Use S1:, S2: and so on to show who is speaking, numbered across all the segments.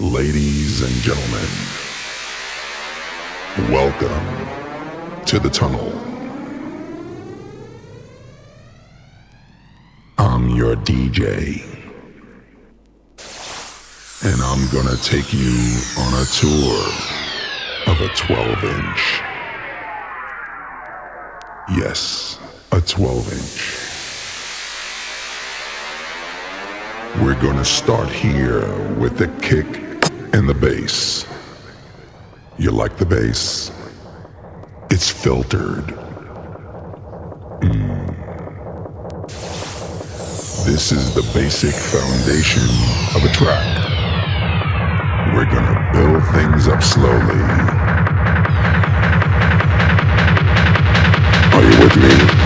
S1: Ladies and gentlemen, welcome to the tunnel. I'm your DJ. And I'm gonna take you on a tour of a 12 inch. Yes, a 12 inch. We're gonna start here with the kick and the bass. You like the bass? It's filtered. Mm. This is the basic foundation of a track. We're gonna build things up slowly. Are you with me?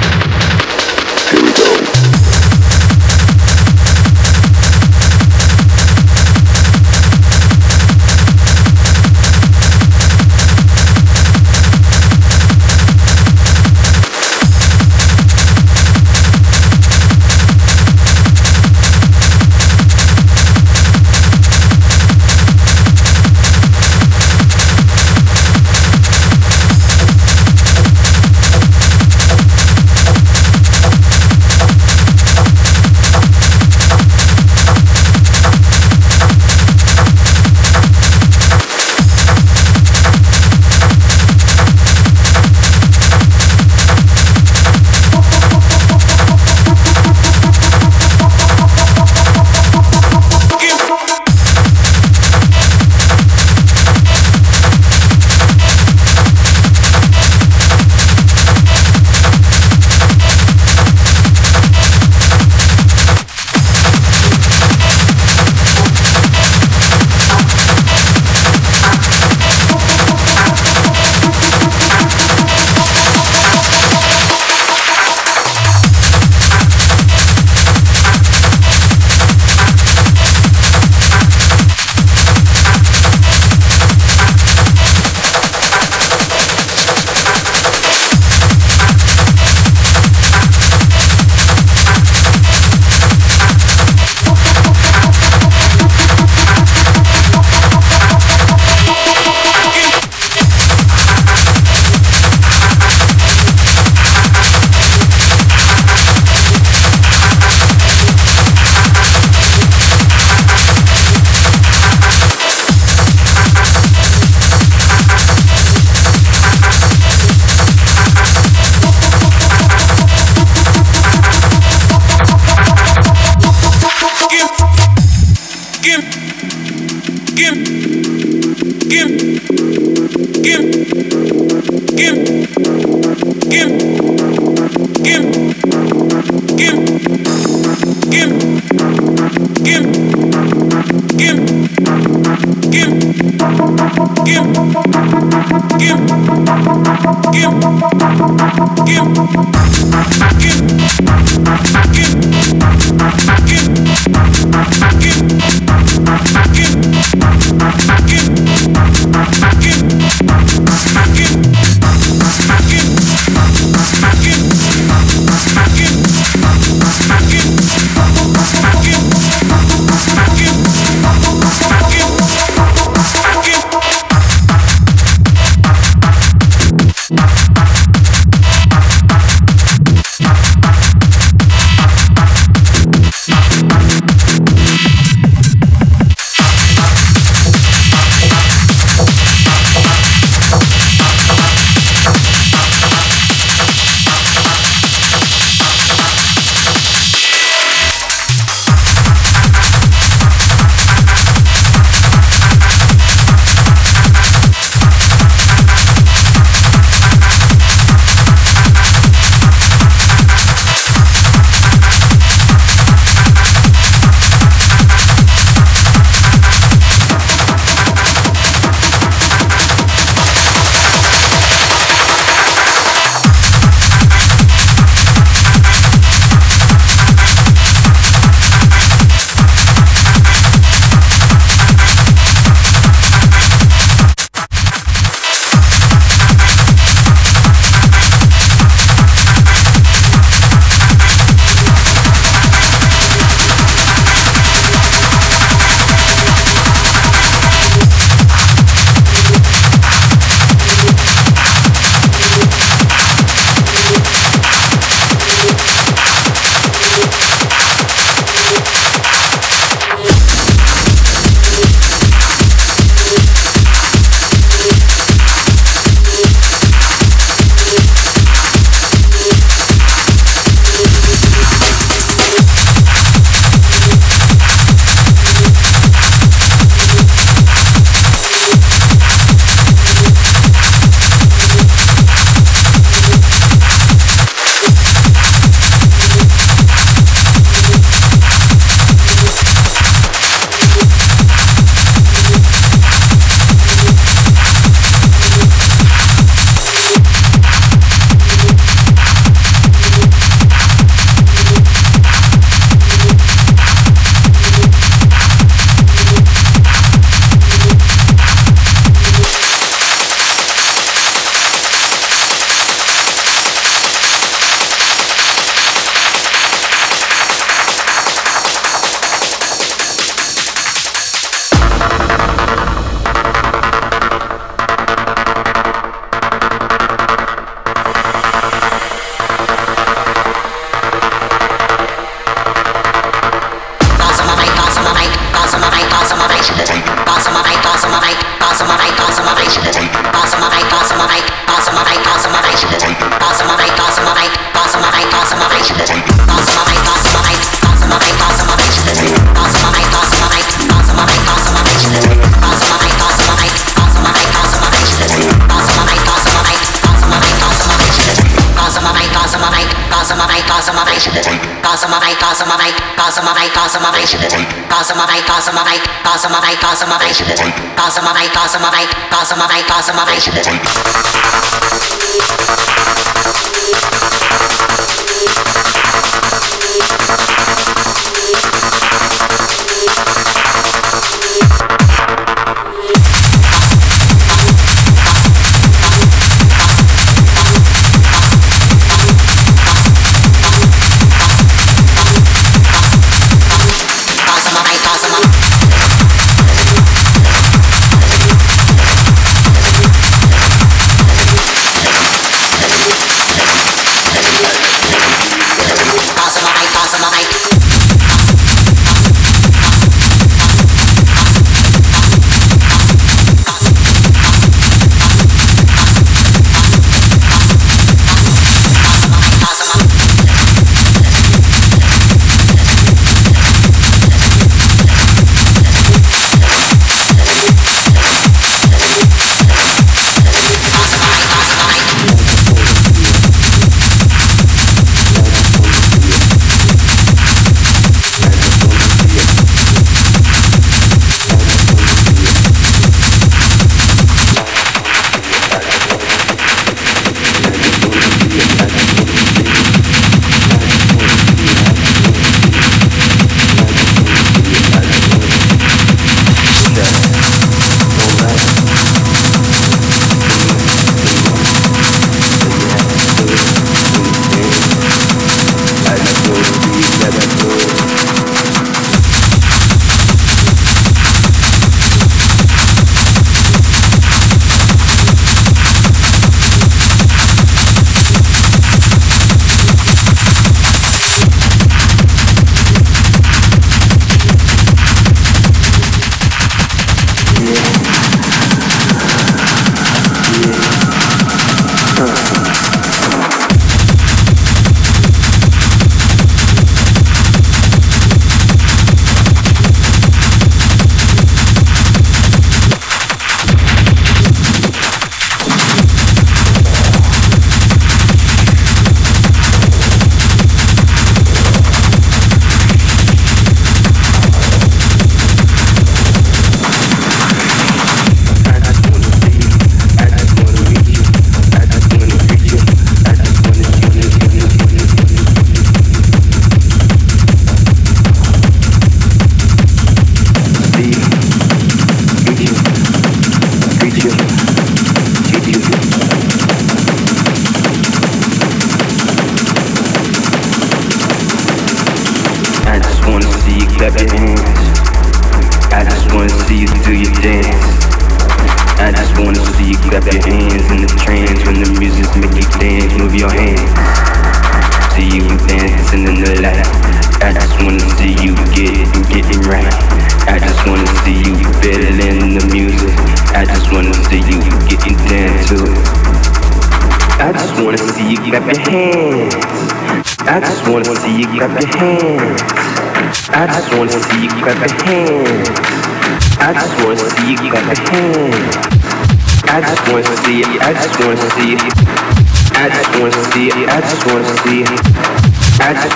S2: somos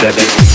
S3: seven.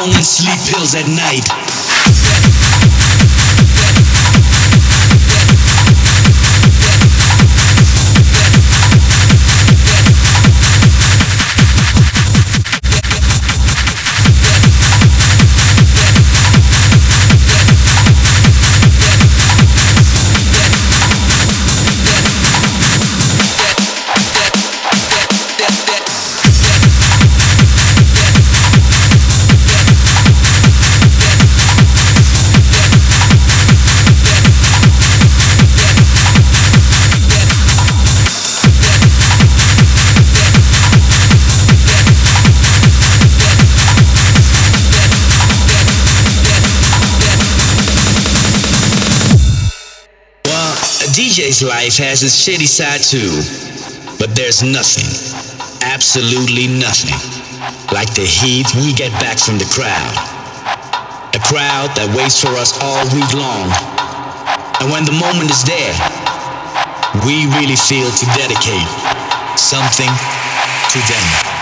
S4: Long sleep pills at night. DJ's life has its shitty side too, but there's nothing, absolutely nothing, like the heat we get back from the crowd. A crowd that waits for us all week long. And when the moment is there, we really feel to dedicate something to them.